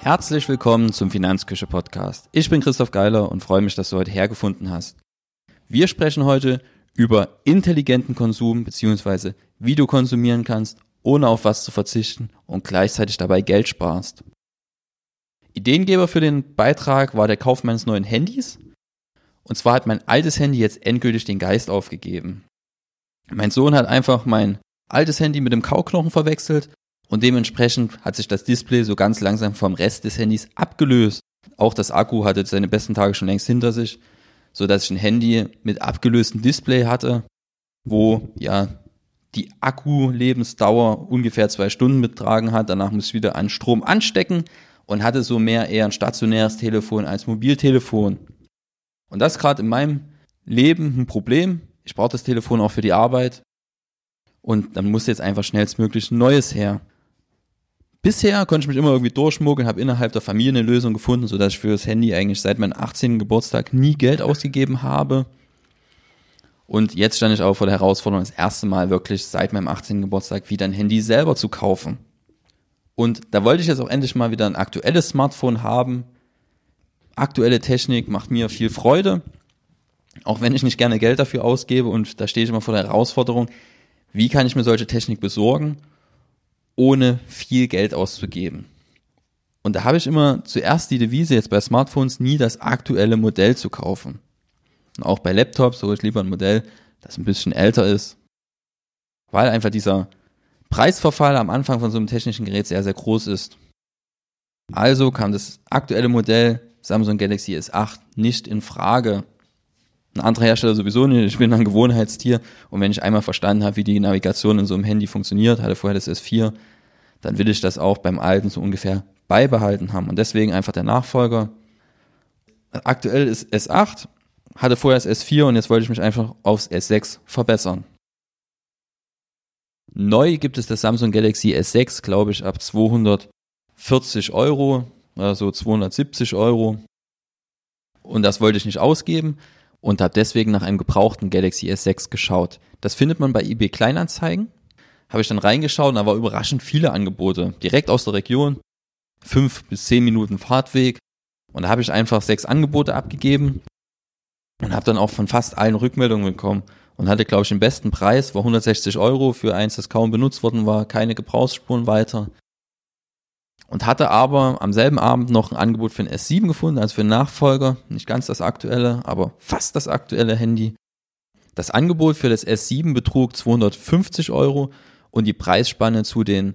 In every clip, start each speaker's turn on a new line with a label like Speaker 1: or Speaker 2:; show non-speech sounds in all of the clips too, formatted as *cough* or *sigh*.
Speaker 1: Herzlich willkommen zum Finanzküche Podcast. Ich bin Christoph Geiler und freue mich, dass du heute hergefunden hast. Wir sprechen heute über intelligenten Konsum bzw. wie du konsumieren kannst, ohne auf was zu verzichten und gleichzeitig dabei Geld sparst. Ideengeber für den Beitrag war der Kauf meines neuen Handys. Und zwar hat mein altes Handy jetzt endgültig den Geist aufgegeben. Mein Sohn hat einfach mein altes Handy mit dem Kauknochen verwechselt und dementsprechend hat sich das Display so ganz langsam vom Rest des Handys abgelöst. Auch das Akku hatte seine besten Tage schon längst hinter sich, so dass ich ein Handy mit abgelöstem Display hatte, wo ja die Akkulebensdauer ungefähr zwei Stunden betragen hat. Danach muss ich wieder an Strom anstecken und hatte so mehr eher ein stationäres Telefon als Mobiltelefon. Und das ist gerade in meinem Leben ein Problem. Ich brauche das Telefon auch für die Arbeit. Und dann muss jetzt einfach schnellstmöglich ein neues her. Bisher konnte ich mich immer irgendwie durchschmuggeln, habe innerhalb der Familie eine Lösung gefunden, sodass ich für das Handy eigentlich seit meinem 18. Geburtstag nie Geld ausgegeben habe. Und jetzt stand ich auch vor der Herausforderung, das erste Mal wirklich seit meinem 18. Geburtstag wieder ein Handy selber zu kaufen. Und da wollte ich jetzt auch endlich mal wieder ein aktuelles Smartphone haben. Aktuelle Technik macht mir viel Freude, auch wenn ich nicht gerne Geld dafür ausgebe. Und da stehe ich immer vor der Herausforderung, wie kann ich mir solche Technik besorgen ohne viel Geld auszugeben. Und da habe ich immer zuerst die Devise jetzt bei Smartphones nie das aktuelle Modell zu kaufen. Und auch bei Laptops hole ich lieber ein Modell, das ein bisschen älter ist, weil einfach dieser Preisverfall am Anfang von so einem technischen Gerät sehr, sehr groß ist. Also kam das aktuelle Modell Samsung Galaxy S8 nicht in Frage. Ein anderer Hersteller sowieso nicht. Ich bin ein Gewohnheitstier. Und wenn ich einmal verstanden habe, wie die Navigation in so einem Handy funktioniert, hatte vorher das S4, dann will ich das auch beim alten so ungefähr beibehalten haben. Und deswegen einfach der Nachfolger. Aktuell ist S8, hatte vorher das S4 und jetzt wollte ich mich einfach aufs S6 verbessern. Neu gibt es das Samsung Galaxy S6, glaube ich, ab 240 Euro, also 270 Euro. Und das wollte ich nicht ausgeben und habe deswegen nach einem gebrauchten Galaxy S6 geschaut. Das findet man bei eBay Kleinanzeigen. Habe ich dann reingeschaut und da war überraschend viele Angebote. Direkt aus der Region. Fünf bis zehn Minuten Fahrtweg. Und da habe ich einfach sechs Angebote abgegeben und habe dann auch von fast allen Rückmeldungen bekommen und hatte, glaube ich, den besten Preis, war 160 Euro für eins, das kaum benutzt worden war, keine Gebrauchsspuren weiter und hatte aber am selben Abend noch ein Angebot für ein S7 gefunden, also für einen Nachfolger, nicht ganz das aktuelle, aber fast das aktuelle Handy. Das Angebot für das S7 betrug 250 Euro und die Preisspanne zu den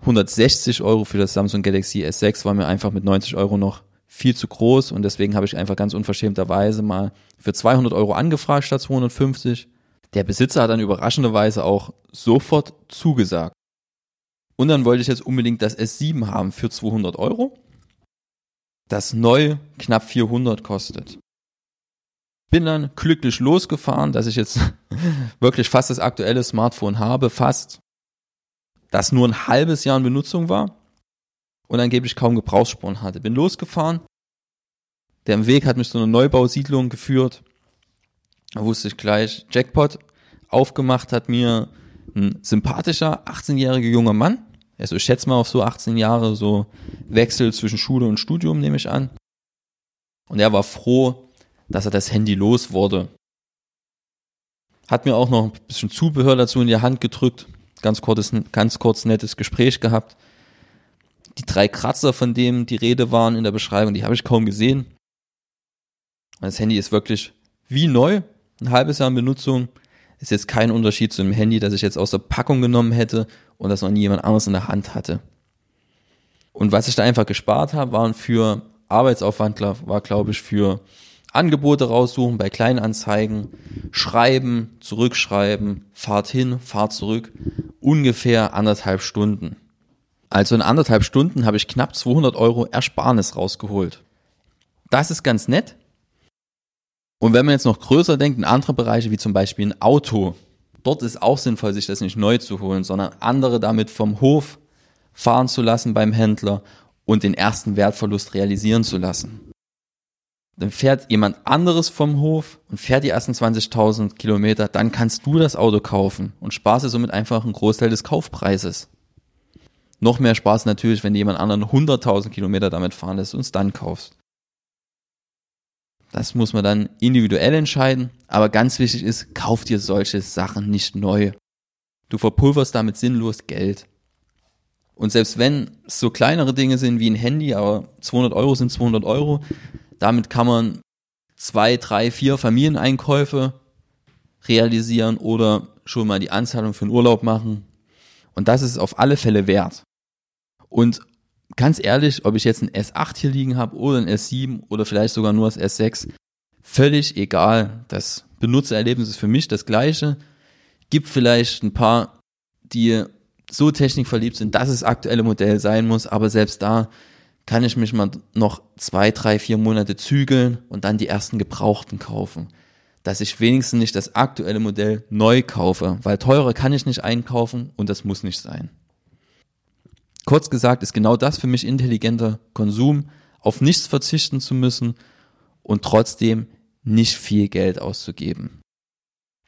Speaker 1: 160 Euro für das Samsung Galaxy S6 war mir einfach mit 90 Euro noch viel zu groß und deswegen habe ich einfach ganz unverschämterweise mal für 200 Euro angefragt statt 250. Der Besitzer hat dann überraschenderweise auch sofort zugesagt. Und dann wollte ich jetzt unbedingt das S7 haben für 200 Euro, das neu knapp 400 kostet. Bin dann glücklich losgefahren, dass ich jetzt *laughs* wirklich fast das aktuelle Smartphone habe, fast, das nur ein halbes Jahr in Benutzung war und angeblich kaum Gebrauchsspuren hatte. Bin losgefahren, der Weg hat mich zu einer Neubausiedlung geführt. Da wusste ich gleich, Jackpot aufgemacht hat mir ein sympathischer 18-jähriger junger Mann, also ich schätze mal auf so 18 Jahre, so Wechsel zwischen Schule und Studium, nehme ich an. Und er war froh, dass er das Handy los wurde. Hat mir auch noch ein bisschen Zubehör dazu in die Hand gedrückt. Ganz kurzes, ganz kurz nettes Gespräch gehabt. Die drei Kratzer, von denen die Rede waren in der Beschreibung, die habe ich kaum gesehen. Das Handy ist wirklich wie neu, ein halbes Jahr in Benutzung. Ist jetzt kein Unterschied zu einem Handy, das ich jetzt aus der Packung genommen hätte und das noch nie jemand anderes in der Hand hatte. Und was ich da einfach gespart habe, waren für Arbeitsaufwand, war glaube ich für Angebote raussuchen bei Kleinanzeigen, schreiben, zurückschreiben, Fahrt hin, Fahrt zurück, ungefähr anderthalb Stunden. Also in anderthalb Stunden habe ich knapp 200 Euro Ersparnis rausgeholt. Das ist ganz nett, und wenn man jetzt noch größer denkt, in andere Bereiche, wie zum Beispiel ein Auto, dort ist auch sinnvoll, sich das nicht neu zu holen, sondern andere damit vom Hof fahren zu lassen beim Händler und den ersten Wertverlust realisieren zu lassen. Dann fährt jemand anderes vom Hof und fährt die ersten 20.000 Kilometer, dann kannst du das Auto kaufen und sparst dir somit einfach einen Großteil des Kaufpreises. Noch mehr Spaß natürlich, wenn jemand anderen 100.000 Kilometer damit fahren lässt und es dann kaufst. Das muss man dann individuell entscheiden, aber ganz wichtig ist, kauf dir solche Sachen nicht neu. Du verpulverst damit sinnlos Geld. Und selbst wenn es so kleinere Dinge sind wie ein Handy, aber 200 Euro sind 200 Euro, damit kann man zwei, drei, vier Familieneinkäufe realisieren oder schon mal die Anzahlung für den Urlaub machen. Und das ist auf alle Fälle wert. Und ganz ehrlich, ob ich jetzt ein S8 hier liegen habe oder ein S7 oder vielleicht sogar nur das S6, völlig egal. Das Benutzererlebnis ist für mich das gleiche. Gibt vielleicht ein paar, die so technikverliebt sind, dass es aktuelle Modell sein muss, aber selbst da kann ich mich mal noch zwei, drei, vier Monate zügeln und dann die ersten Gebrauchten kaufen. Dass ich wenigstens nicht das aktuelle Modell neu kaufe, weil teurer kann ich nicht einkaufen und das muss nicht sein. Kurz gesagt ist genau das für mich intelligenter Konsum, auf nichts verzichten zu müssen und trotzdem nicht viel Geld auszugeben.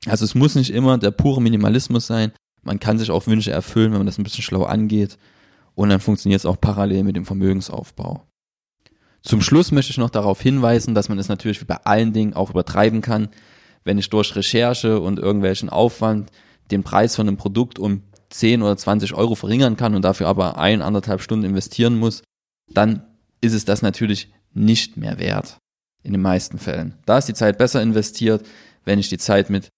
Speaker 1: Also es muss nicht immer der pure Minimalismus sein. Man kann sich auch Wünsche erfüllen, wenn man das ein bisschen schlau angeht. Und dann funktioniert es auch parallel mit dem Vermögensaufbau. Zum Schluss möchte ich noch darauf hinweisen, dass man es natürlich wie bei allen Dingen auch übertreiben kann. Wenn ich durch Recherche und irgendwelchen Aufwand den Preis von einem Produkt um 10 oder 20 Euro verringern kann und dafür aber ein, anderthalb Stunden investieren muss, dann ist es das natürlich nicht mehr wert. In den meisten Fällen. Da ist die Zeit besser investiert, wenn ich die Zeit mit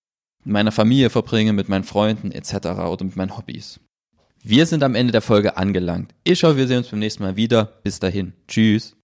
Speaker 1: meiner Familie verbringe, mit meinen Freunden etc. oder mit meinen Hobbys. Wir sind am Ende der Folge angelangt. Ich hoffe, wir sehen uns beim nächsten Mal wieder. Bis dahin. Tschüss.